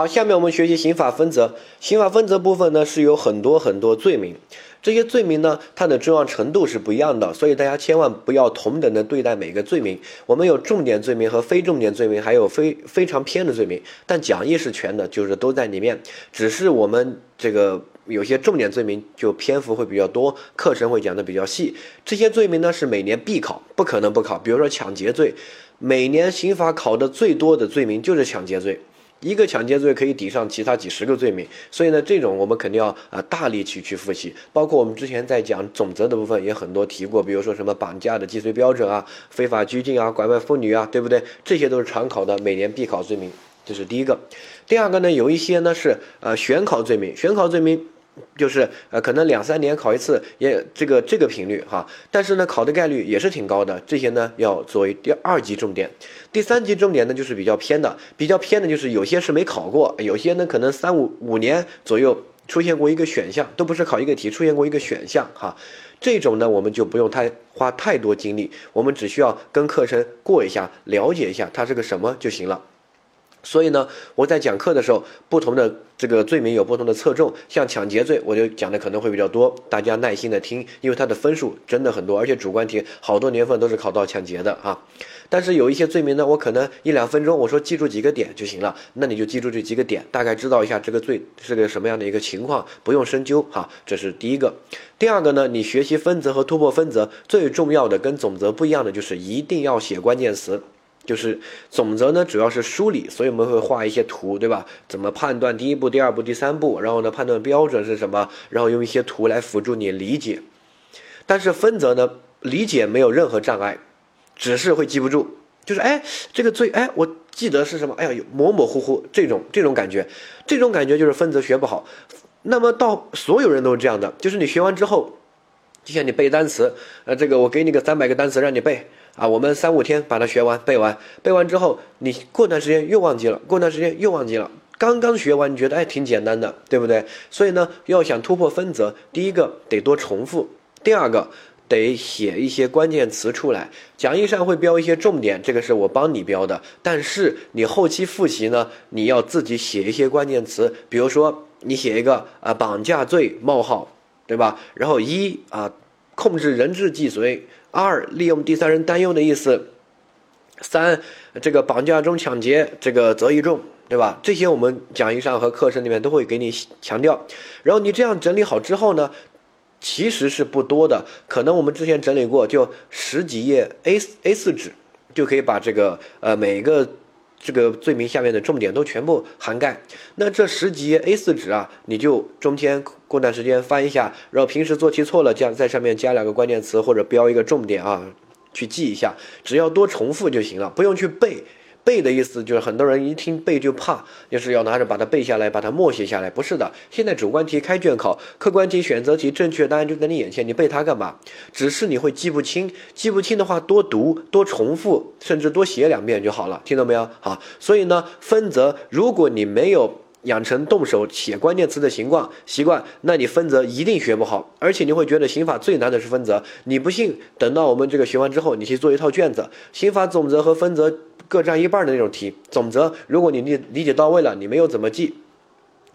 好，下面我们学习刑法分则。刑法分则部分呢是有很多很多罪名，这些罪名呢它的重要程度是不一样的，所以大家千万不要同等的对待每个罪名。我们有重点罪名和非重点罪名，还有非非常偏的罪名，但讲义是全的，就是都在里面。只是我们这个有些重点罪名就篇幅会比较多，课程会讲的比较细。这些罪名呢是每年必考，不可能不考。比如说抢劫罪，每年刑法考的最多的罪名就是抢劫罪。一个抢劫罪可以抵上其他几十个罪名，所以呢，这种我们肯定要啊大力去去复习。包括我们之前在讲总则的部分也很多提过，比如说什么绑架的既遂标准啊、非法拘禁啊、拐卖妇女啊，对不对？这些都是常考的，每年必考罪名，这是第一个。第二个呢，有一些呢是呃选考罪名，选考罪名。就是呃，可能两三年考一次，也这个这个频率哈，但是呢，考的概率也是挺高的。这些呢要作为第二级重点，第三级重点呢就是比较偏的，比较偏的就是有些是没考过，有些呢可能三五五年左右出现过一个选项，都不是考一个题，出现过一个选项哈。这种呢我们就不用太花太多精力，我们只需要跟课程过一下，了解一下它是个什么就行了。所以呢，我在讲课的时候，不同的这个罪名有不同的侧重。像抢劫罪，我就讲的可能会比较多，大家耐心的听，因为它的分数真的很多，而且主观题好多年份都是考到抢劫的啊。但是有一些罪名呢，我可能一两分钟，我说记住几个点就行了，那你就记住这几个点，大概知道一下这个罪是个什么样的一个情况，不用深究哈。这是第一个。第二个呢，你学习分则和突破分则，最重要的跟总则不一样的就是一定要写关键词。就是总则呢，主要是梳理，所以我们会画一些图，对吧？怎么判断第一步、第二步、第三步？然后呢，判断标准是什么？然后用一些图来辅助你理解。但是分则呢，理解没有任何障碍，只是会记不住。就是哎，这个罪哎，我记得是什么？哎呀，模模糊糊，这种这种感觉，这种感觉就是分则学不好。那么到所有人都是这样的，就是你学完之后，就像你背单词，呃，这个我给你个三百个单词让你背。啊，我们三五天把它学完背完，背完之后，你过段时间又忘记了，过段时间又忘记了。刚刚学完，你觉得哎挺简单的，对不对？所以呢，要想突破分则，第一个得多重复，第二个得写一些关键词出来。讲义上会标一些重点，这个是我帮你标的。但是你后期复习呢，你要自己写一些关键词，比如说你写一个啊绑架罪冒号，对吧？然后一啊控制人质既遂。二利用第三人担忧的意思，三这个绑架中抢劫这个责一重，对吧？这些我们讲义上和课程里面都会给你强调。然后你这样整理好之后呢，其实是不多的，可能我们之前整理过，就十几页 A A 四纸就可以把这个呃每一个。这个罪名下面的重点都全部涵盖，那这十级 A 四纸啊，你就中间过段时间翻一下，然后平时做题错了，加在上面加两个关键词或者标一个重点啊，去记一下，只要多重复就行了，不用去背。背的意思就是很多人一听背就怕，就是要拿着把它背下来，把它默写下来。不是的，现在主观题开卷考，客观题、选择题，正确答案就在你眼前，你背它干嘛？只是你会记不清，记不清的话多读、多重复，甚至多写两遍就好了。听到没有？好，所以呢，分则，如果你没有养成动手写关键词的习惯，习惯，那你分则一定学不好，而且你会觉得刑法最难的是分则。你不信，等到我们这个学完之后，你去做一套卷子，刑法总则和分则。各占一半的那种题，总则如果你理理解到位了，你没有怎么记，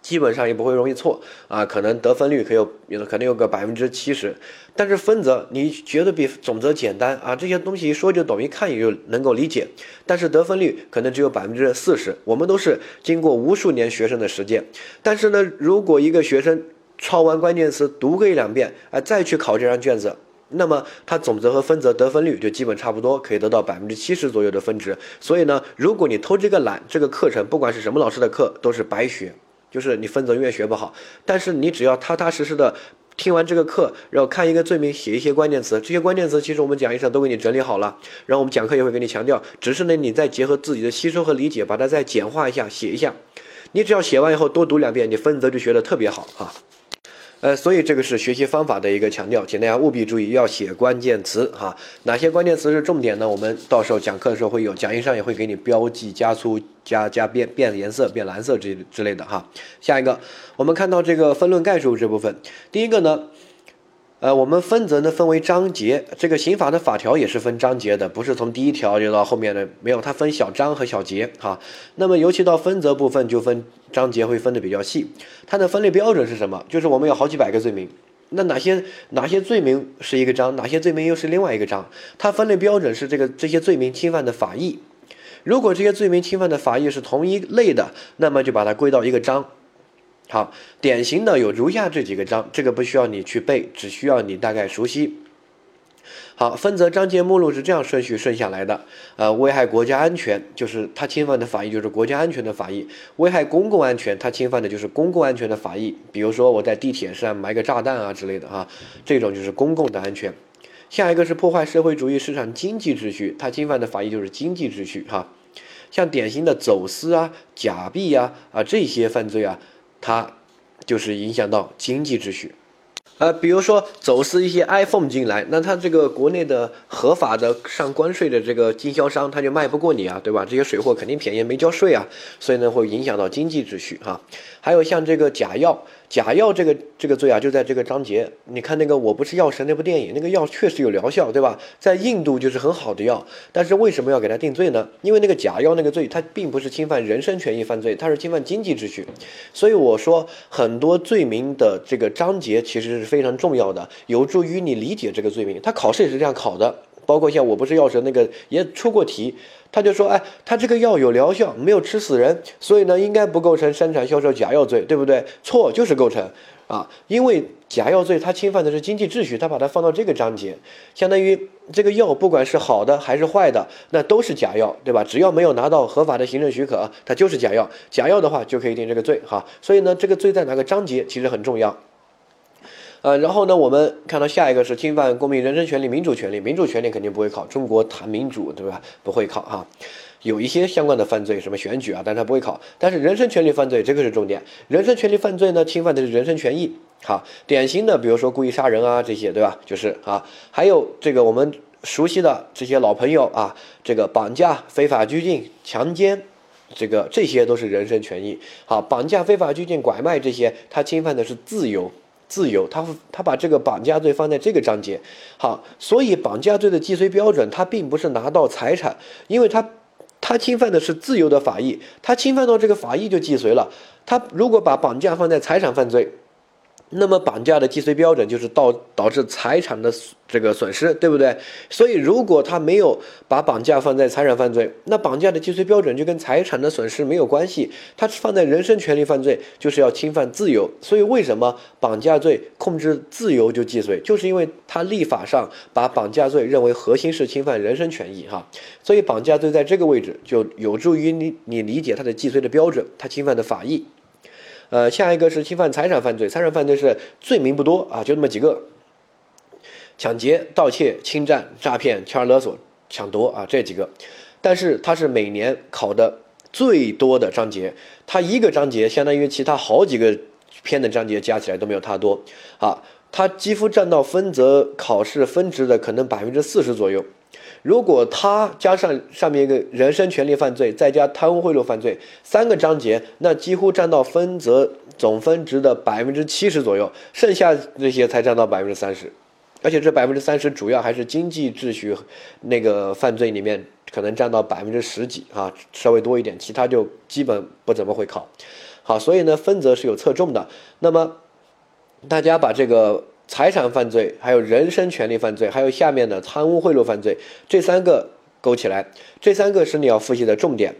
基本上也不会容易错啊，可能得分率可有有可能有个百分之七十。但是分则你觉得比总则简单啊，这些东西一说就懂，一看也就能够理解。但是得分率可能只有百分之四十。我们都是经过无数年学生的实践。但是呢，如果一个学生抄完关键词，读个一两遍，啊，再去考这张卷子。那么它总则和分则得分率就基本差不多，可以得到百分之七十左右的分值。所以呢，如果你偷这个懒，这个课程不管是什么老师的课都是白学，就是你分则永远学不好。但是你只要踏踏实实的听完这个课，然后看一个罪名，写一些关键词，这些关键词其实我们讲义上都给你整理好了，然后我们讲课也会给你强调，只是呢你再结合自己的吸收和理解，把它再简化一下，写一下。你只要写完以后多读两遍，你分则就学得特别好啊。呃，所以这个是学习方法的一个强调，请大家务必注意要写关键词哈。哪些关键词是重点呢？我们到时候讲课的时候会有，讲义上也会给你标记、加粗、加加变变颜色、变蓝色之之类的哈。下一个，我们看到这个分论概述这部分，第一个呢，呃，我们分则呢分为章节，这个刑法的法条也是分章节的，不是从第一条就到后面的，没有，它分小章和小节哈。那么尤其到分则部分就分章节会分的比较细，它的分类标准是什么？就是我们有好几百个罪名，那哪些哪些罪名是一个章，哪些罪名又是另外一个章？它分类标准是这个这些罪名侵犯的法益，如果这些罪名侵犯的法益是同一类的，那么就把它归到一个章。好，典型的有如下这几个章，这个不需要你去背，只需要你大概熟悉。好，分则章节目录是这样顺序顺下来的。呃，危害国家安全，就是它侵犯的法益就是国家安全的法益；危害公共安全，它侵犯的就是公共安全的法益。比如说我在地铁上埋个炸弹啊之类的啊，这种就是公共的安全。下一个是破坏社会主义市场经济秩序，它侵犯的法益就是经济秩序哈。像典型的走私啊、假币啊啊这些犯罪啊。它就是影响到经济秩序，呃，比如说走私一些 iPhone 进来，那他这个国内的合法的上关税的这个经销商，他就卖不过你啊，对吧？这些水货肯定便宜，没交税啊，所以呢会影响到经济秩序哈。还有像这个假药。假药这个这个罪啊，就在这个章节。你看那个《我不是药神》那部电影，那个药确实有疗效，对吧？在印度就是很好的药，但是为什么要给他定罪呢？因为那个假药那个罪，它并不是侵犯人身权益犯罪，它是侵犯经济秩序。所以我说，很多罪名的这个章节其实是非常重要的，有助于你理解这个罪名。他考试也是这样考的。包括像我不是药神那个也出过题，他就说，哎，他这个药有疗效，没有吃死人，所以呢，应该不构成生产销售假药罪，对不对？错，就是构成啊，因为假药罪它侵犯的是经济秩序，他把它放到这个章节，相当于这个药不管是好的还是坏的，那都是假药，对吧？只要没有拿到合法的行政许可，它就是假药。假药的话就可以定这个罪，哈。所以呢，这个罪在哪个章节其实很重要。呃，然后呢，我们看到下一个是侵犯公民人身权利、民主权利。民主权利肯定不会考，中国谈民主，对吧？不会考哈。有一些相关的犯罪，什么选举啊，但它不会考。但是人身权利犯罪，这个是重点。人身权利犯罪呢，侵犯的是人身权益。好，典型的，比如说故意杀人啊，这些，对吧？就是啊，还有这个我们熟悉的这些老朋友啊，这个绑架、非法拘禁、强奸，这个这些都是人身权益。好，绑架、非法拘禁、拐卖这些，它侵犯的是自由。自由，他他把这个绑架罪放在这个章节，好，所以绑架罪的既遂标准，他并不是拿到财产，因为他他侵犯的是自由的法益，他侵犯到这个法益就既遂了，他如果把绑架放在财产犯罪。那么绑架的既遂标准就是导导致财产的这个损失，对不对？所以如果他没有把绑架放在财产犯罪，那绑架的既遂标准就跟财产的损失没有关系。他放在人身权利犯罪，就是要侵犯自由。所以为什么绑架罪控制自由就既遂，就是因为他立法上把绑架罪认为核心是侵犯人身权益哈。所以绑架罪在这个位置就有助于你你理解它的既遂的标准，它侵犯的法益。呃，下一个是侵犯财产犯罪，财产犯罪是罪名不多啊，就那么几个：抢劫、盗窃、侵占、诈骗、敲诈勒索、抢夺啊，这几个。但是它是每年考的最多的章节，它一个章节相当于其他好几个篇的章节加起来都没有它多啊，它几乎占到分则考试分值的可能百分之四十左右。如果他加上上面一个人身权利犯罪，再加贪污贿赂犯罪三个章节，那几乎占到分则总分值的百分之七十左右，剩下这些才占到百分之三十，而且这百分之三十主要还是经济秩序那个犯罪里面可能占到百分之十几啊，稍微多一点，其他就基本不怎么会考。好，所以呢分则是有侧重的。那么大家把这个。财产犯罪，还有人身权利犯罪，还有下面的贪污贿赂犯罪，这三个勾起来，这三个是你要复习的重点。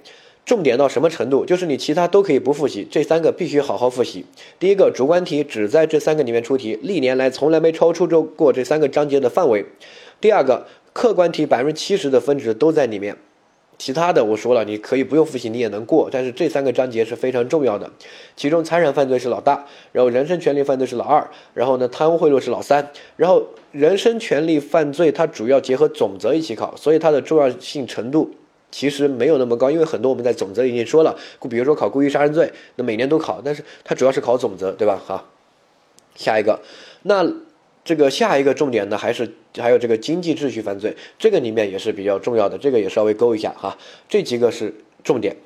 重点到什么程度？就是你其他都可以不复习，这三个必须好好复习。第一个主观题只在这三个里面出题，历年来从来没超出过这三个章节的范围。第二个客观题百分之七十的分值都在里面。其他的我说了，你可以不用复习，你也能过。但是这三个章节是非常重要的，其中财产犯罪是老大，然后人身权利犯罪是老二，然后呢贪污贿赂是老三，然后人身权利犯罪它主要结合总则一起考，所以它的重要性程度其实没有那么高，因为很多我们在总则已经说了，比如说考故意杀人罪，那每年都考，但是它主要是考总则，对吧？好，下一个，那。这个下一个重点呢，还是还有这个经济秩序犯罪，这个里面也是比较重要的，这个也稍微勾一下哈。这几个是重点。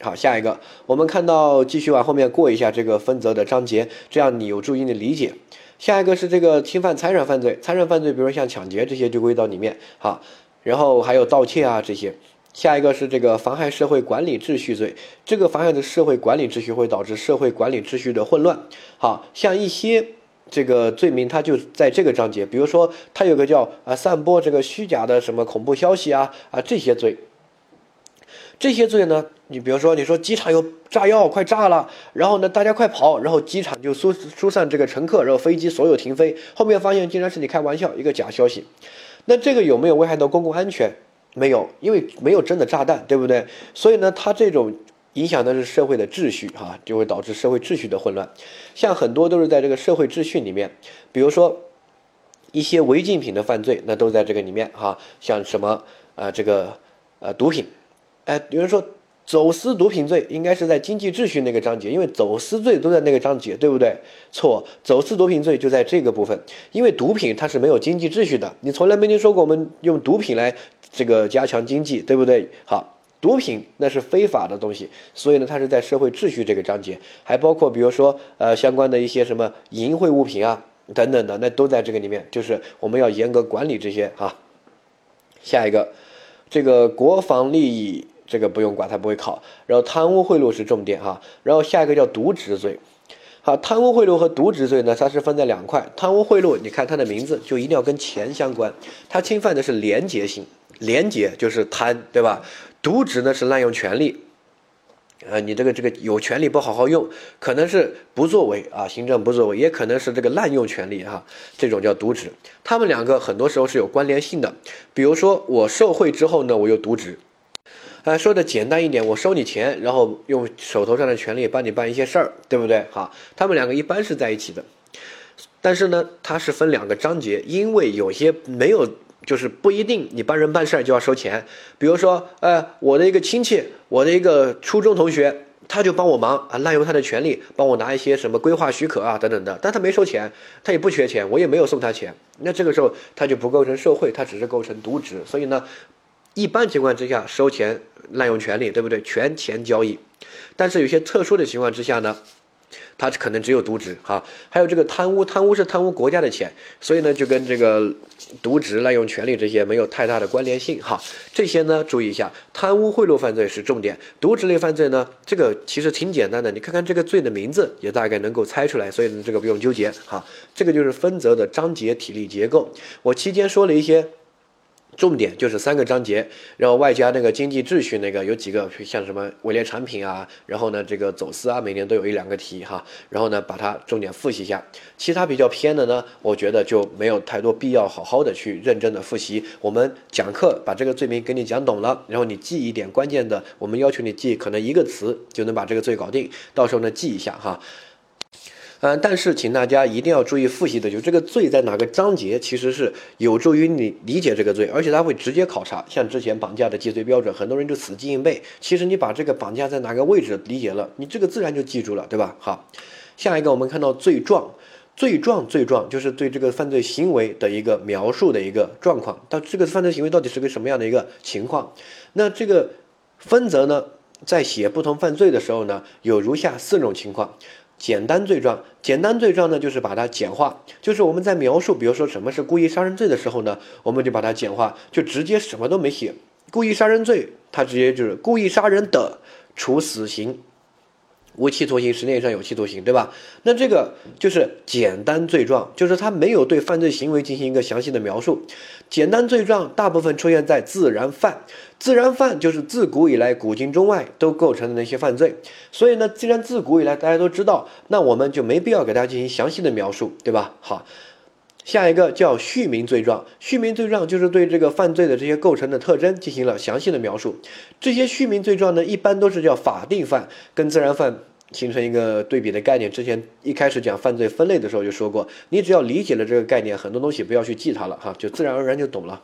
好，下一个，我们看到继续往后面过一下这个分则的章节，这样你有助于你理解。下一个是这个侵犯财产犯罪，财产犯罪，比如像抢劫这些就归到里面哈。然后还有盗窃啊这些。下一个是这个妨害社会管理秩序罪，这个妨害的社会管理秩序会导致社会管理秩序的混乱。好像一些这个罪名，它就在这个章节，比如说它有个叫啊散播这个虚假的什么恐怖消息啊啊这些罪。这些罪呢，你比如说你说机场有炸药，快炸了，然后呢大家快跑，然后机场就疏疏散这个乘客，然后飞机所有停飞，后面发现竟然是你开玩笑，一个假消息。那这个有没有危害到公共安全？没有，因为没有真的炸弹，对不对？所以呢，它这种影响的是社会的秩序，哈，就会导致社会秩序的混乱。像很多都是在这个社会秩序里面，比如说一些违禁品的犯罪，那都在这个里面，哈。像什么啊，这个呃毒品，哎，有人说。走私毒品罪应该是在经济秩序那个章节，因为走私罪都在那个章节，对不对？错，走私毒品罪就在这个部分，因为毒品它是没有经济秩序的，你从来没听说过我们用毒品来这个加强经济，对不对？好，毒品那是非法的东西，所以呢，它是在社会秩序这个章节，还包括比如说呃相关的一些什么淫秽物品啊等等的，那都在这个里面，就是我们要严格管理这些哈。下一个，这个国防利益。这个不用管，它不会考。然后贪污贿赂是重点哈。然后下一个叫渎职罪，好，贪污贿赂和渎职罪呢，它是分在两块。贪污贿赂，你看它的名字就一定要跟钱相关，它侵犯的是廉洁性，廉洁就是贪，对吧？渎职呢是滥用权力，呃，你这个这个有权利不好好用，可能是不作为啊，行政不作为，也可能是这个滥用权力哈，这种叫渎职。他们两个很多时候是有关联性的。比如说我受贿之后呢，我又渎职。啊，说的简单一点，我收你钱，然后用手头上的权利帮你办一些事儿，对不对？好，他们两个一般是在一起的，但是呢，它是分两个章节，因为有些没有，就是不一定你帮人办事儿就要收钱。比如说，呃，我的一个亲戚，我的一个初中同学，他就帮我忙啊，滥用他的权利，帮我拿一些什么规划许可啊等等的，但他没收钱，他也不缺钱，我也没有送他钱，那这个时候他就不构成受贿，他只是构成渎职，所以呢。一般情况之下，收钱滥用权利，对不对？权钱交易。但是有些特殊的情况之下呢，他可能只有渎职哈。还有这个贪污，贪污是贪污国家的钱，所以呢就跟这个渎职、滥用权利这些没有太大的关联性哈。这些呢注意一下，贪污贿赂犯罪是重点，渎职类犯罪呢，这个其实挺简单的，你看看这个罪的名字也大概能够猜出来，所以呢这个不用纠结哈。这个就是分则的章节体力结构。我期间说了一些。重点就是三个章节，然后外加那个经济秩序那个有几个像什么伪劣产品啊，然后呢这个走私啊，每年都有一两个题哈，然后呢把它重点复习一下，其他比较偏的呢，我觉得就没有太多必要好好的去认真的复习。我们讲课把这个罪名给你讲懂了，然后你记一点关键的，我们要求你记可能一个词就能把这个罪搞定，到时候呢记一下哈。嗯，但是请大家一定要注意复习的，就这个罪在哪个章节，其实是有助于你理解这个罪，而且它会直接考察。像之前绑架的既遂标准，很多人就死记硬背。其实你把这个绑架在哪个位置理解了，你这个自然就记住了，对吧？好，下一个我们看到罪状，罪状罪状就是对这个犯罪行为的一个描述的一个状况，到这个犯罪行为到底是个什么样的一个情况？那这个分则呢，在写不同犯罪的时候呢，有如下四种情况。简单罪状，简单罪状呢，就是把它简化，就是我们在描述，比如说什么是故意杀人罪的时候呢，我们就把它简化，就直接什么都没写。故意杀人罪，它直接就是故意杀人的，处死刑。无期徒刑，十年以上有期徒刑，对吧？那这个就是简单罪状，就是他没有对犯罪行为进行一个详细的描述。简单罪状大部分出现在自然犯，自然犯就是自古以来古今中外都构成的那些犯罪。所以呢，既然自古以来大家都知道，那我们就没必要给大家进行详细的描述，对吧？好，下一个叫续名罪状，续名罪状就是对这个犯罪的这些构成的特征进行了详细的描述。这些续名罪状呢，一般都是叫法定犯，跟自然犯。形成一个对比的概念。之前一开始讲犯罪分类的时候就说过，你只要理解了这个概念，很多东西不要去记它了哈，就自然而然就懂了。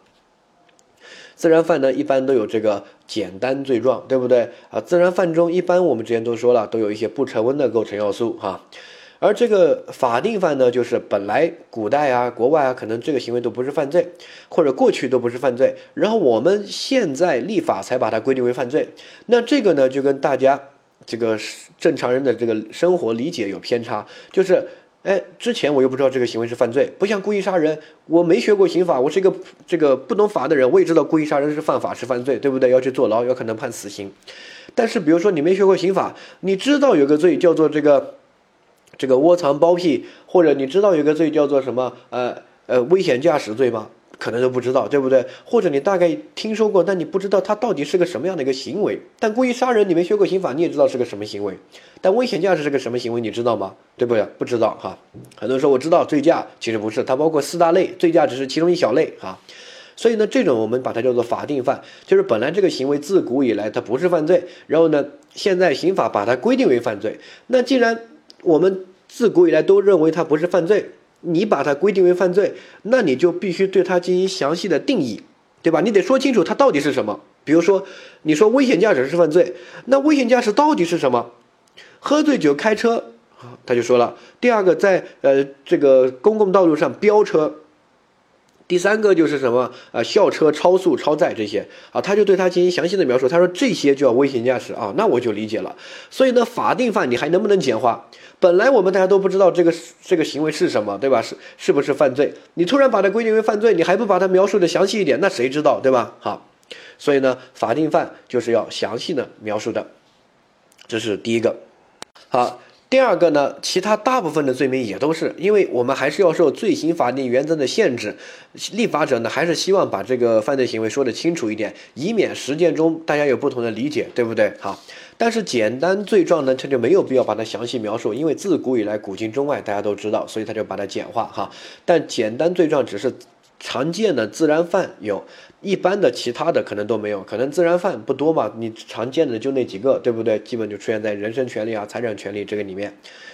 自然犯呢，一般都有这个简单罪状，对不对啊？自然犯中，一般我们之前都说了，都有一些不成文的构成要素哈。而这个法定犯呢，就是本来古代啊、国外啊，可能这个行为都不是犯罪，或者过去都不是犯罪，然后我们现在立法才把它规定为犯罪。那这个呢，就跟大家。这个正常人的这个生活理解有偏差，就是哎，之前我又不知道这个行为是犯罪，不像故意杀人，我没学过刑法，我是一个这个不懂法的人，我也知道故意杀人是犯法是犯罪，对不对？要去坐牢，有可能判死刑。但是比如说你没学过刑法，你知道有个罪叫做这个这个窝藏包庇，或者你知道有个罪叫做什么呃呃危险驾驶罪吗？可能都不知道，对不对？或者你大概听说过，但你不知道它到底是个什么样的一个行为。但故意杀人，你没学过刑法，你也知道是个什么行为。但危险驾驶是个什么行为，你知道吗？对不对？不知道哈。很多人说我知道醉驾，其实不是，它包括四大类，醉驾只是其中一小类哈。所以呢，这种我们把它叫做法定犯，就是本来这个行为自古以来它不是犯罪，然后呢，现在刑法把它规定为犯罪。那既然我们自古以来都认为它不是犯罪。你把它规定为犯罪，那你就必须对它进行详细的定义，对吧？你得说清楚它到底是什么。比如说，你说危险驾驶是犯罪，那危险驾驶到底是什么？喝醉酒开车，他就说了。第二个，在呃这个公共道路上飙车。第三个就是什么啊？校车超速、超载这些啊，他就对他进行详细的描述。他说这些叫危险驾驶啊，那我就理解了。所以呢，法定犯你还能不能简化？本来我们大家都不知道这个这个行为是什么，对吧？是是不是犯罪？你突然把它规定为犯罪，你还不把它描述的详细一点，那谁知道，对吧？好，所以呢，法定犯就是要详细的描述的，这是第一个。好。第二个呢，其他大部分的罪名也都是，因为我们还是要受罪行法定原则的限制，立法者呢还是希望把这个犯罪行为说得清楚一点，以免实践中大家有不同的理解，对不对？好，但是简单罪状呢，它就没有必要把它详细描述，因为自古以来古今中外大家都知道，所以他就把它简化哈。但简单罪状只是。常见的自然犯有，一般的其他的可能都没有，可能自然犯不多嘛，你常见的就那几个，对不对？基本就出现在人身权利啊、财产权利这个里面，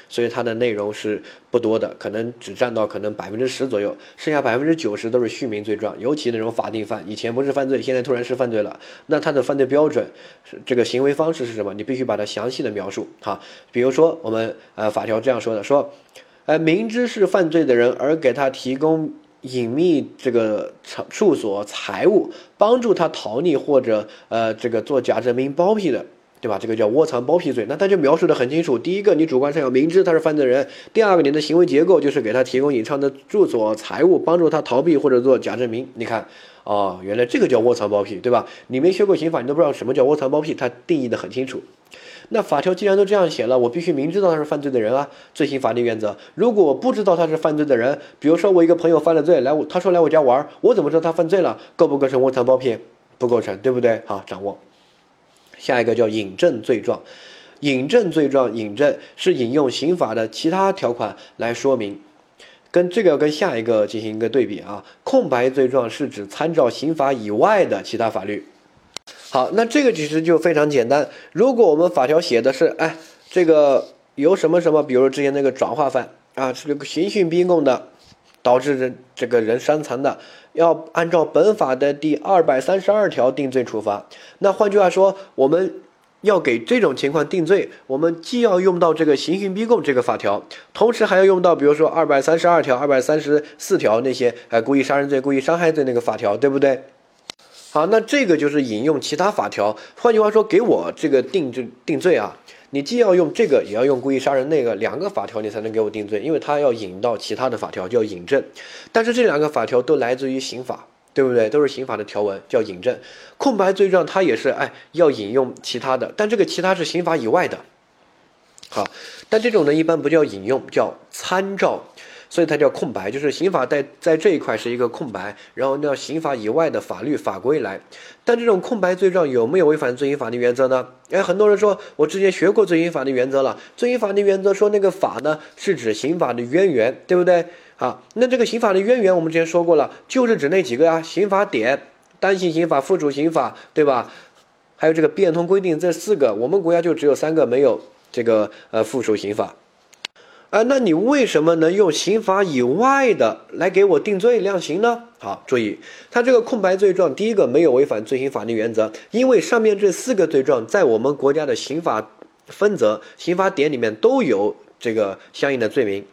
所以它的内容是不多的，可能只占到可能百分之十左右，剩下百分之九十都是续名罪状，尤其那种法定犯，以前不是犯罪，现在突然是犯罪了，那它的犯罪标准是这个行为方式是什么？你必须把它详细的描述哈。比如说我们呃法条这样说的，说，呃明知是犯罪的人而给他提供。隐秘这个场处所财物，帮助他逃匿或者呃这个做假证明包庇的，对吧？这个叫窝藏包庇罪。那他就描述的很清楚。第一个，你主观上要明知他是犯罪人；第二个，你的行为结构就是给他提供隐藏的住所财物，帮助他逃避或者做假证明。你看，哦，原来这个叫窝藏包庇，对吧？你没学过刑法，你都不知道什么叫窝藏包庇，他定义的很清楚。那法条既然都这样写了，我必须明知道他是犯罪的人啊，罪行法定原则。如果我不知道他是犯罪的人，比如说我一个朋友犯了罪来我，他说来我家玩，我怎么知道他犯罪了？构不构成窝藏包庇？不构成，对不对？好，掌握。下一个叫引证罪状，引证罪状，引证是引用刑法的其他条款来说明，跟这个跟下一个进行一个对比啊。空白罪状是指参照刑法以外的其他法律。好，那这个其实就非常简单。如果我们法条写的是，哎，这个由什么什么，比如之前那个转化犯啊，这个刑讯逼供的，导致人这个人伤残的，要按照本法的第二百三十二条定罪处罚。那换句话说，我们要给这种情况定罪，我们既要用到这个刑讯逼供这个法条，同时还要用到比如说二百三十二条、二百三十四条那些，呃，故意杀人罪、故意伤害罪那个法条，对不对？好，那这个就是引用其他法条。换句话说，给我这个定罪定罪啊，你既要用这个，也要用故意杀人那个两个法条，你才能给我定罪，因为它要引到其他的法条，叫引证。但是这两个法条都来自于刑法，对不对？都是刑法的条文，叫引证。空白罪状它也是，哎，要引用其他的，但这个其他是刑法以外的。好，但这种呢，一般不叫引用，叫参照。所以它叫空白，就是刑法在在这一块是一个空白，然后要刑法以外的法律法规来。但这种空白罪状有没有违反罪刑法定原则呢？哎，很多人说我之前学过罪刑法定原则了，罪刑法定原则说那个法呢是指刑法的渊源，对不对？啊，那这个刑法的渊源我们之前说过了，就是指那几个啊，刑法典、单行刑法、附属刑法，对吧？还有这个变通规定这四个，我们国家就只有三个没有这个呃附属刑法。啊，那你为什么能用刑法以外的来给我定罪量刑呢？好，注意，它这个空白罪状，第一个没有违反罪行法定原则，因为上面这四个罪状在我们国家的刑法分则、刑法典里面都有这个相应的罪名。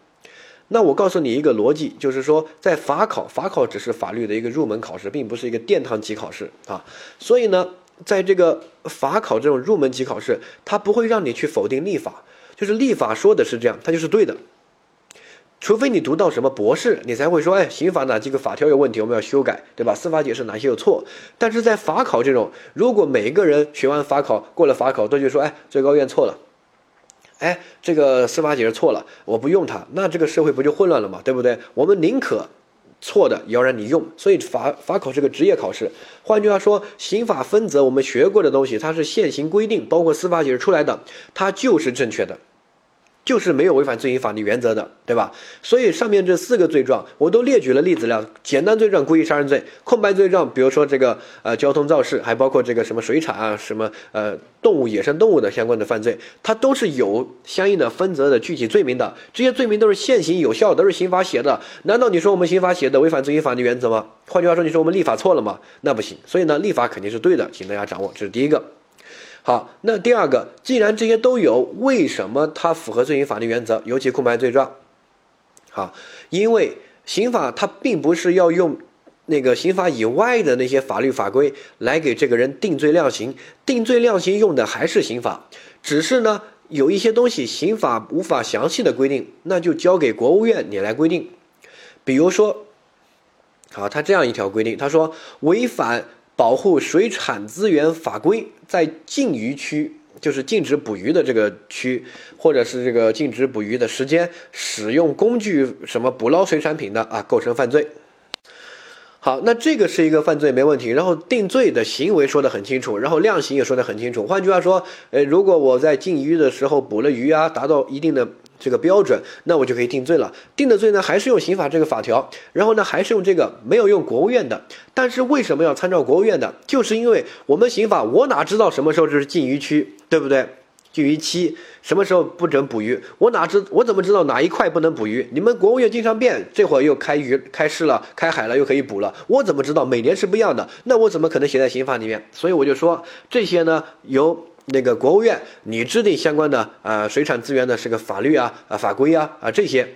那我告诉你一个逻辑，就是说，在法考，法考只是法律的一个入门考试，并不是一个殿堂级考试啊。所以呢，在这个法考这种入门级考试，它不会让你去否定立法。就是立法说的是这样，它就是对的。除非你读到什么博士，你才会说，哎，刑法哪几个法条有问题，我们要修改，对吧？司法解释哪些有错？但是在法考这种，如果每一个人学完法考过了法考都就说，哎，最高院错了，哎，这个司法解释错了，我不用它，那这个社会不就混乱了吗？对不对？我们宁可。错的也要让你用，所以法法考是个职业考试。换句话说，刑法分则我们学过的东西，它是现行规定，包括司法解释出来的，它就是正确的。就是没有违反罪行法律原则的，对吧？所以上面这四个罪状我都列举了例子了。简单罪状故意杀人罪，空白罪状，比如说这个呃交通肇事，还包括这个什么水产啊，什么呃动物野生动物的相关的犯罪，它都是有相应的分则的具体罪名的。这些罪名都是现行有效，都是刑法写的。难道你说我们刑法写的违反罪行法律原则吗？换句话说，你说我们立法错了吗？那不行。所以呢，立法肯定是对的，请大家掌握，这是第一个。好，那第二个，既然这些都有，为什么它符合罪行法律原则？尤其空白罪状。好，因为刑法它并不是要用那个刑法以外的那些法律法规来给这个人定罪量刑，定罪量刑用的还是刑法，只是呢有一些东西刑法无法详细的规定，那就交给国务院你来规定。比如说，好，他这样一条规定，他说违反。保护水产资源法规在禁渔区，就是禁止捕鱼的这个区，或者是这个禁止捕鱼的时间，使用工具什么捕捞水产品的啊，构成犯罪。好，那这个是一个犯罪没问题，然后定罪的行为说得很清楚，然后量刑也说得很清楚。换句话说，呃，如果我在禁渔的时候捕了鱼啊，达到一定的。这个标准，那我就可以定罪了。定的罪呢，还是用刑法这个法条，然后呢，还是用这个没有用国务院的。但是为什么要参照国务院的？就是因为我们刑法，我哪知道什么时候就是禁渔区，对不对？禁渔期什么时候不准捕鱼？我哪知我怎么知道哪一块不能捕鱼？你们国务院经常变，这会儿又开渔开市了，开海了，又可以捕了。我怎么知道？每年是不一样的，那我怎么可能写在刑法里面？所以我就说这些呢，由。那个国务院，你制定相关的呃水产资源的是个法律啊啊法规啊啊这些，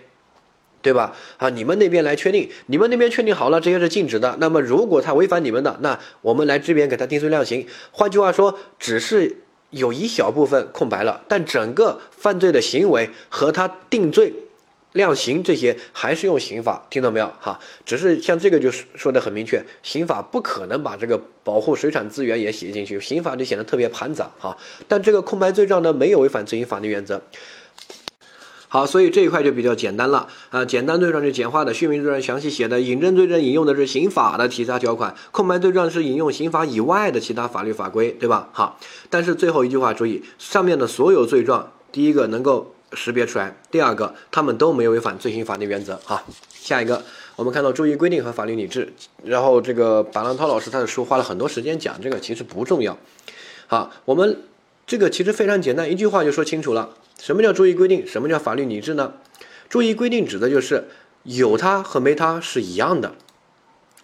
对吧？啊，你们那边来确定，你们那边确定好了，这些是禁止的。那么如果他违反你们的，那我们来这边给他定罪量刑。换句话说，只是有一小部分空白了，但整个犯罪的行为和他定罪。量刑这些还是用刑法，听到没有？哈，只是像这个就是说的很明确，刑法不可能把这个保护水产资源也写进去，刑法就显得特别庞杂，哈。但这个空白罪状呢，没有违反罪行法律原则。好，所以这一块就比较简单了啊。简单罪状是简化的，续名罪状详细写的，引证罪证引用的是刑法的其他条款，空白罪状是引用刑法以外的其他法律法规，对吧？好，但是最后一句话注意，上面的所有罪状，第一个能够。识别出来。第二个，他们都没有违反罪行法律原则。哈，下一个，我们看到注意规定和法律理智。然后这个白浪涛老师他的书花了很多时间讲这个，其实不重要。好，我们这个其实非常简单，一句话就说清楚了。什么叫注意规定？什么叫法律理智呢？注意规定指的就是有它和没它是一样的，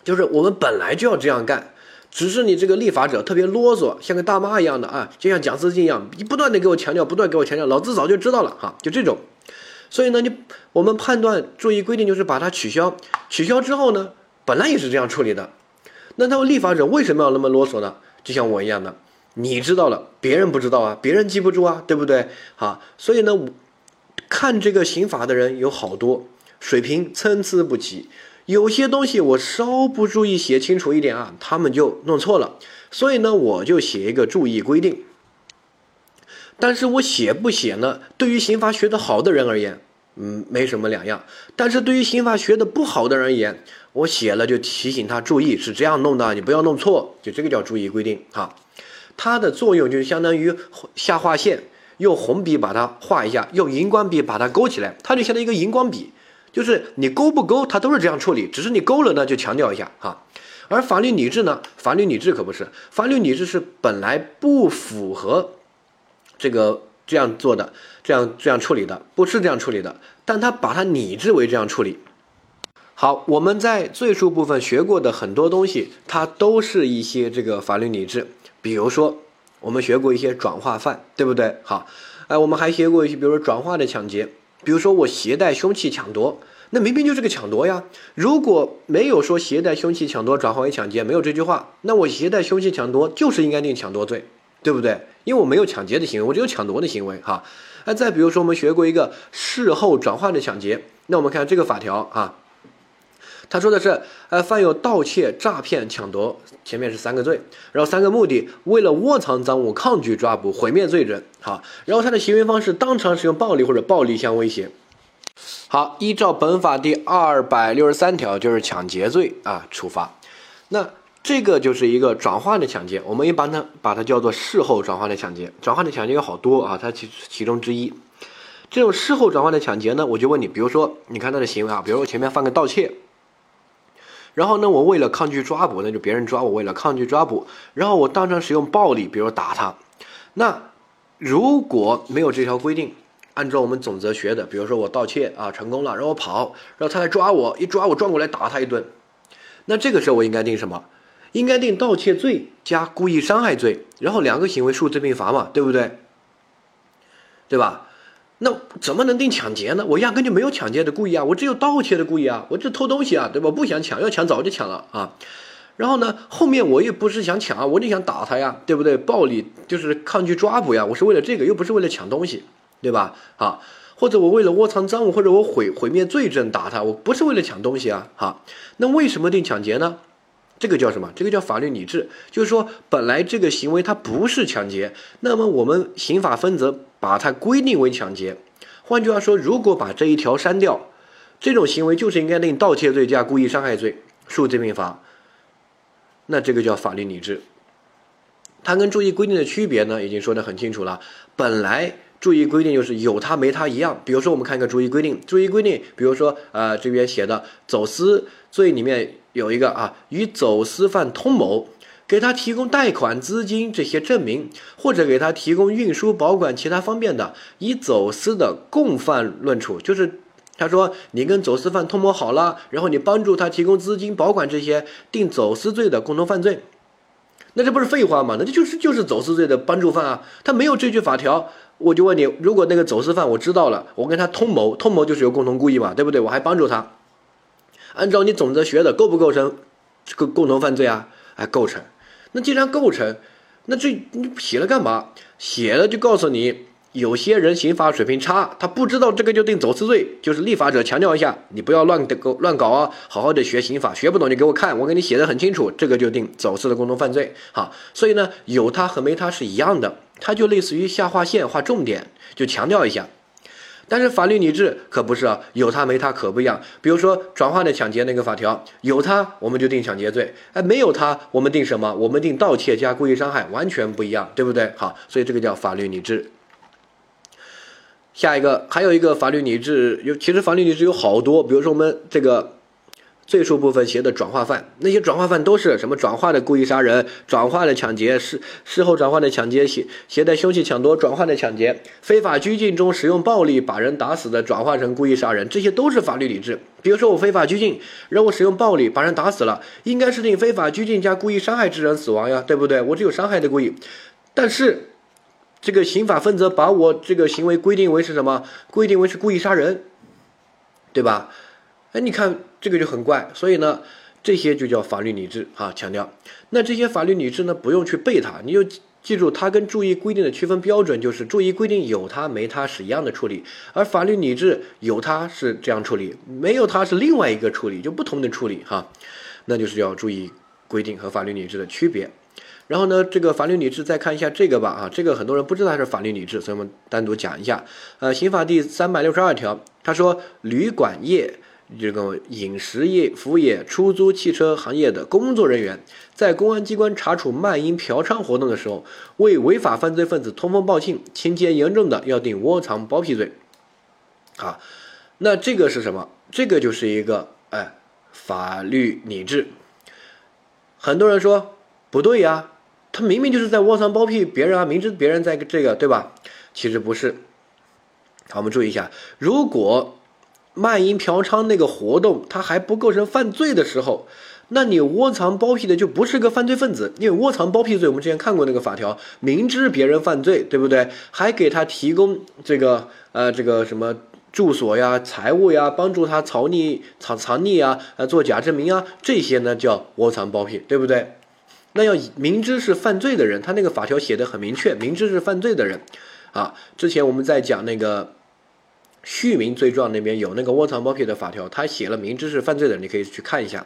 就是我们本来就要这样干。只是你这个立法者特别啰嗦，像个大妈一样的啊，就像讲资金一样，你不断的给我强调，不断给我强调，老子早就知道了哈，就这种。所以呢，你我们判断注意规定就是把它取消，取消之后呢，本来也是这样处理的。那他们立法者为什么要那么啰嗦呢？就像我一样的，你知道了，别人不知道啊，别人记不住啊，对不对？好，所以呢，看这个刑法的人有好多，水平参差不齐。有些东西我稍不注意写清楚一点啊，他们就弄错了。所以呢，我就写一个注意规定。但是我写不写呢？对于刑法学得好的人而言，嗯，没什么两样。但是对于刑法学得不好的人而言，我写了就提醒他注意，是这样弄的，你不要弄错。就这个叫注意规定哈。它的作用就相当于下划线，用红笔把它画一下，用荧光笔把它勾起来，它就相当于一个荧光笔。就是你勾不勾，它都是这样处理，只是你勾了呢，就强调一下哈。而法律理智呢，法律理智可不是，法律理智是本来不符合这个这样做的，这样这样处理的，不是这样处理的，但他把它拟制为这样处理。好，我们在罪数部分学过的很多东西，它都是一些这个法律理智。比如说，我们学过一些转化犯，对不对？好，哎，我们还学过一些，比如说转化的抢劫。比如说我携带凶器抢夺，那明明就是个抢夺呀。如果没有说携带凶器抢夺转化为抢劫，没有这句话，那我携带凶器抢夺就是应该定抢夺罪，对不对？因为我没有抢劫的行为，我只有抢夺的行为哈。那再比如说，我们学过一个事后转化的抢劫，那我们看这个法条啊。他说的是，呃，犯有盗窃、诈骗、抢夺，前面是三个罪，然后三个目的，为了窝藏赃物、抗拒抓捕、毁灭罪人，好，然后他的行为方式，当场使用暴力或者暴力相威胁。好，依照本法第二百六十三条，就是抢劫罪啊，处罚。那这个就是一个转换的抢劫，我们一般呢把它叫做事后转换的抢劫。转换的抢劫有好多啊，它其其中之一。这种事后转换的抢劫呢，我就问你，比如说，你看他的行为啊，比如我前面犯个盗窃。然后呢，我为了抗拒抓捕，那就别人抓我，为了抗拒抓捕，然后我当场使用暴力，比如打他。那如果没有这条规定，按照我们总则学的，比如说我盗窃啊成功了，然后我跑，然后他来抓我，一抓我转过来打他一顿，那这个时候我应该定什么？应该定盗窃罪加故意伤害罪，然后两个行为数罪并罚嘛，对不对？对吧？那怎么能定抢劫呢？我压根就没有抢劫的故意啊，我只有盗窃的故意啊，我这偷东西啊，对吧？不想抢，要抢早就抢了啊。然后呢，后面我也不是想抢啊，我就想打他呀，对不对？暴力就是抗拒抓捕呀，我是为了这个，又不是为了抢东西，对吧？啊，或者我为了窝藏赃物，或者我毁毁灭罪证打他，我不是为了抢东西啊。好，那为什么定抢劫呢？这个叫什么？这个叫法律理智，就是说本来这个行为它不是抢劫，那么我们刑法分则把它规定为抢劫。换句话说，如果把这一条删掉，这种行为就是应该定盗窃罪加故意伤害罪，数罪并罚。那这个叫法律理智。它跟注意规定的区别呢，已经说得很清楚了。本来注意规定就是有它没它一样。比如说，我们看一个注意规定，注意规定，比如说，呃，这边写的走私罪里面。有一个啊，与走私犯通谋，给他提供贷款、资金这些证明，或者给他提供运输、保管其他方便的，以走私的共犯论处。就是他说你跟走私犯通谋好了，然后你帮助他提供资金、保管这些，定走私罪的共同犯罪。那这不是废话吗？那这就是就是走私罪的帮助犯啊。他没有这句法条，我就问你，如果那个走私犯我知道了，我跟他通谋，通谋就是有共同故意嘛，对不对？我还帮助他。按照你总则学的，构不构成这个共同犯罪啊？哎，构成。那既然构成，那这你写了干嘛？写了就告诉你，有些人刑法水平差，他不知道这个就定走私罪。就是立法者强调一下，你不要乱搞乱搞啊，好好的学刑法，学不懂就给我看，我给你写的很清楚，这个就定走私的共同犯罪。好，所以呢，有他和没他是一样的，它就类似于下划线划重点，就强调一下。但是法律理智可不是啊，有它没它可不一样。比如说转化的抢劫那个法条，有它我们就定抢劫罪，哎，没有它我们定什么？我们定盗窃加故意伤害，完全不一样，对不对？好，所以这个叫法律理智。下一个还有一个法律理智，有其实法律理智有好多，比如说我们这个。罪数部分写的转化犯，那些转化犯都是什么转化的故意杀人、转化的抢劫、事事后转化的抢劫、携携带凶器抢夺、转化的抢劫、非法拘禁中使用暴力把人打死的转化成故意杀人，这些都是法律理智。比如说我非法拘禁，让我使用暴力把人打死了，应该是定非法拘禁加故意伤害致人死亡呀，对不对？我只有伤害的故意，但是这个刑法分则把我这个行为规定为是什么？规定为是故意杀人，对吧？哎，你看这个就很怪，所以呢，这些就叫法律理智啊。强调，那这些法律理智呢，不用去背它，你就记住它跟注意规定的区分标准，就是注意规定有它没它是一样的处理，而法律理智有它是这样处理，没有它是另外一个处理，就不同的处理哈。那就是要注意规定和法律理智的区别。然后呢，这个法律理智再看一下这个吧啊，这个很多人不知道它是法律理智，所以我们单独讲一下。呃，刑法第三百六十二条，他说旅馆业。这个饮食业、服务业、出租汽车行业的工作人员，在公安机关查处卖淫嫖娼活动的时候，为违法犯罪分子通风报信，情节严重的要定窝藏包庇罪。啊，那这个是什么？这个就是一个哎，法律理智。很多人说不对呀，他明明就是在窝藏包庇别人啊，明知别人在这个对吧？其实不是。好，我们注意一下，如果。卖淫嫖娼那个活动，它还不构成犯罪的时候，那你窝藏包庇的就不是个犯罪分子，因为窝藏包庇罪，我们之前看过那个法条，明知别人犯罪，对不对？还给他提供这个呃这个什么住所呀、财物呀，帮助他藏匿藏藏匿啊，呃做假证明啊，这些呢叫窝藏包庇，对不对？那要明知是犯罪的人，他那个法条写的很明确，明知是犯罪的人。啊。之前我们在讲那个续名罪状那边有那个窝藏包庇的法条，他写了明知是犯罪的，你可以去看一下。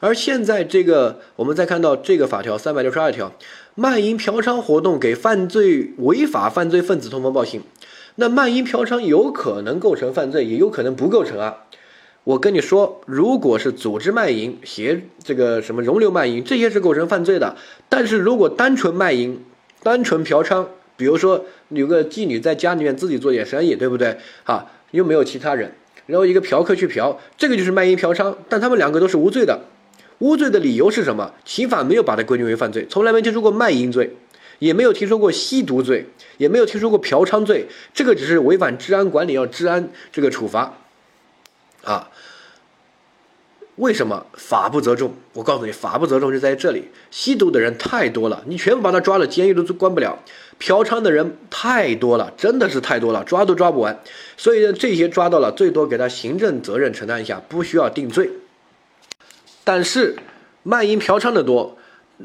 而现在这个，我们再看到这个法条三百六十二条，卖淫嫖娼活动给犯罪违法犯罪分子通风报信，那卖淫嫖娼有可能构成犯罪，也有可能不构成啊。我跟你说，如果是组织卖淫、协这个什么容留卖淫，这些是构成犯罪的。但是如果单纯卖淫、单纯嫖娼，比如说有个妓女在家里面自己做点生意，对不对？啊，又没有其他人，然后一个嫖客去嫖，这个就是卖淫嫖娼，但他们两个都是无罪的。无罪的理由是什么？刑法没有把它规定为犯罪，从来没听说过卖淫罪，也没有听说过吸毒罪，也没有听说过嫖娼罪。这个只是违反治安管理，要治安这个处罚，啊？为什么法不责众？我告诉你，法不责众就在这里。吸毒的人太多了，你全部把他抓了，监狱都关不了。嫖娼的人太多了，真的是太多了，抓都抓不完。所以呢，这些抓到了，最多给他行政责任承担一下，不需要定罪。但是卖淫嫖娼的多，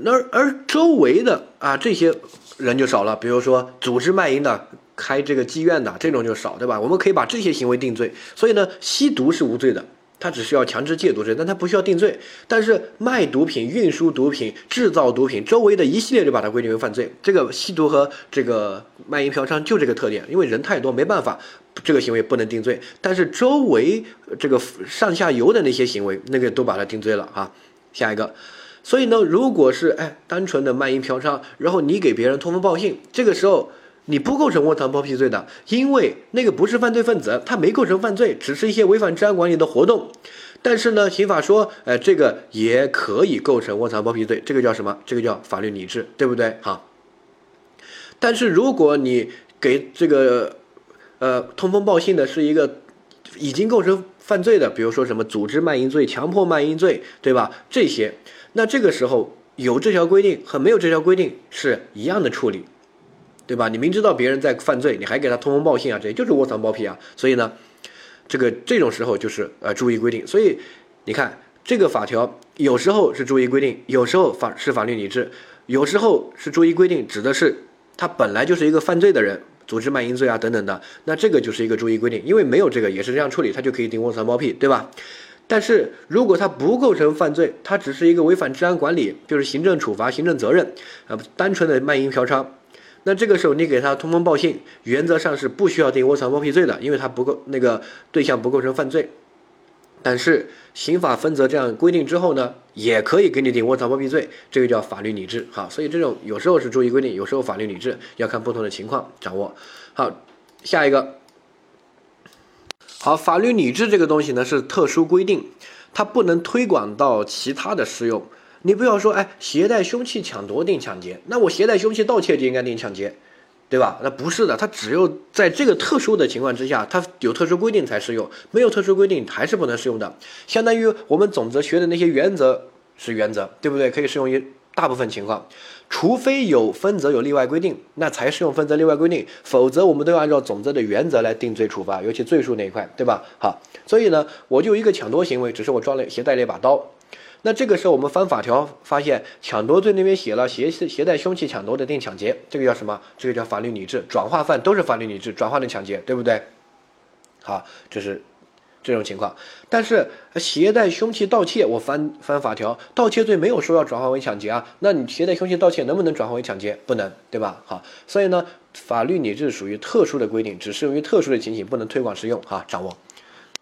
而而周围的啊这些人就少了。比如说组织卖淫的、开这个妓院的这种就少，对吧？我们可以把这些行为定罪。所以呢，吸毒是无罪的，他只需要强制戒毒罪，但他不需要定罪。但是卖毒品、运输毒品、制造毒品，周围的一系列就把它规定为犯罪。这个吸毒和这个卖淫嫖娼就这个特点，因为人太多，没办法。这个行为不能定罪，但是周围这个上下游的那些行为，那个都把它定罪了啊。下一个，所以呢，如果是哎单纯的卖淫嫖娼，然后你给别人通风报信，这个时候你不构成窝藏包庇罪的，因为那个不是犯罪分子，他没构成犯罪，只是一些违反治安管理的活动。但是呢，刑法说，哎，这个也可以构成窝藏包庇罪，这个叫什么？这个叫法律理智，对不对？哈。但是如果你给这个。呃，通风报信的是一个已经构成犯罪的，比如说什么组织卖淫罪、强迫卖淫罪，对吧？这些，那这个时候有这条规定和没有这条规定是一样的处理，对吧？你明知道别人在犯罪，你还给他通风报信啊，这就是窝藏包庇啊。所以呢，这个这种时候就是呃注意规定。所以你看这个法条有时候是注意规定，有时候法是法律理智，有时候是注意规定，指的是他本来就是一个犯罪的人。组织卖淫罪啊，等等的，那这个就是一个注意规定，因为没有这个也是这样处理，他就可以定窝藏包庇，对吧？但是如果他不构成犯罪，他只是一个违反治安管理，就是行政处罚、行政责任，啊，单纯的卖淫嫖娼，那这个时候你给他通风报信，原则上是不需要定窝藏包庇罪的，因为他不够那个对象不构成犯罪。但是刑法分则这样规定之后呢，也可以给你定窝藏包庇罪，这个叫法律理智。好，所以这种有时候是注意规定，有时候法律理智，要看不同的情况掌握。好，下一个。好，法律理智这个东西呢是特殊规定，它不能推广到其他的适用。你不要说，哎，携带凶器抢夺定抢劫，那我携带凶器盗窃就应该定抢劫。对吧？那不是的，它只有在这个特殊的情况之下，它有特殊规定才适用，没有特殊规定还是不能适用的。相当于我们总则学的那些原则是原则，对不对？可以适用于大部分情况，除非有分则有例外规定，那才适用分则例外规定，否则我们都要按照总则的原则来定罪处罚，尤其罪数那一块，对吧？好，所以呢，我就一个抢夺行为，只是我装了携带了一把刀。那这个时候我们翻法条，发现抢夺罪那边写了携携带凶器抢夺的定抢劫，这个叫什么？这个叫法律理智，转化犯都是法律理智，转化成抢劫，对不对？好，这是这种情况。但是携带凶器盗窃，我翻翻法条，盗窃罪没有说要转化为抢劫啊，那你携带凶器盗窃能不能转化为抢劫？不能，对吧？好，所以呢，法律理智属于特殊的规定，只适用于特殊的情形，不能推广适用。哈，掌握。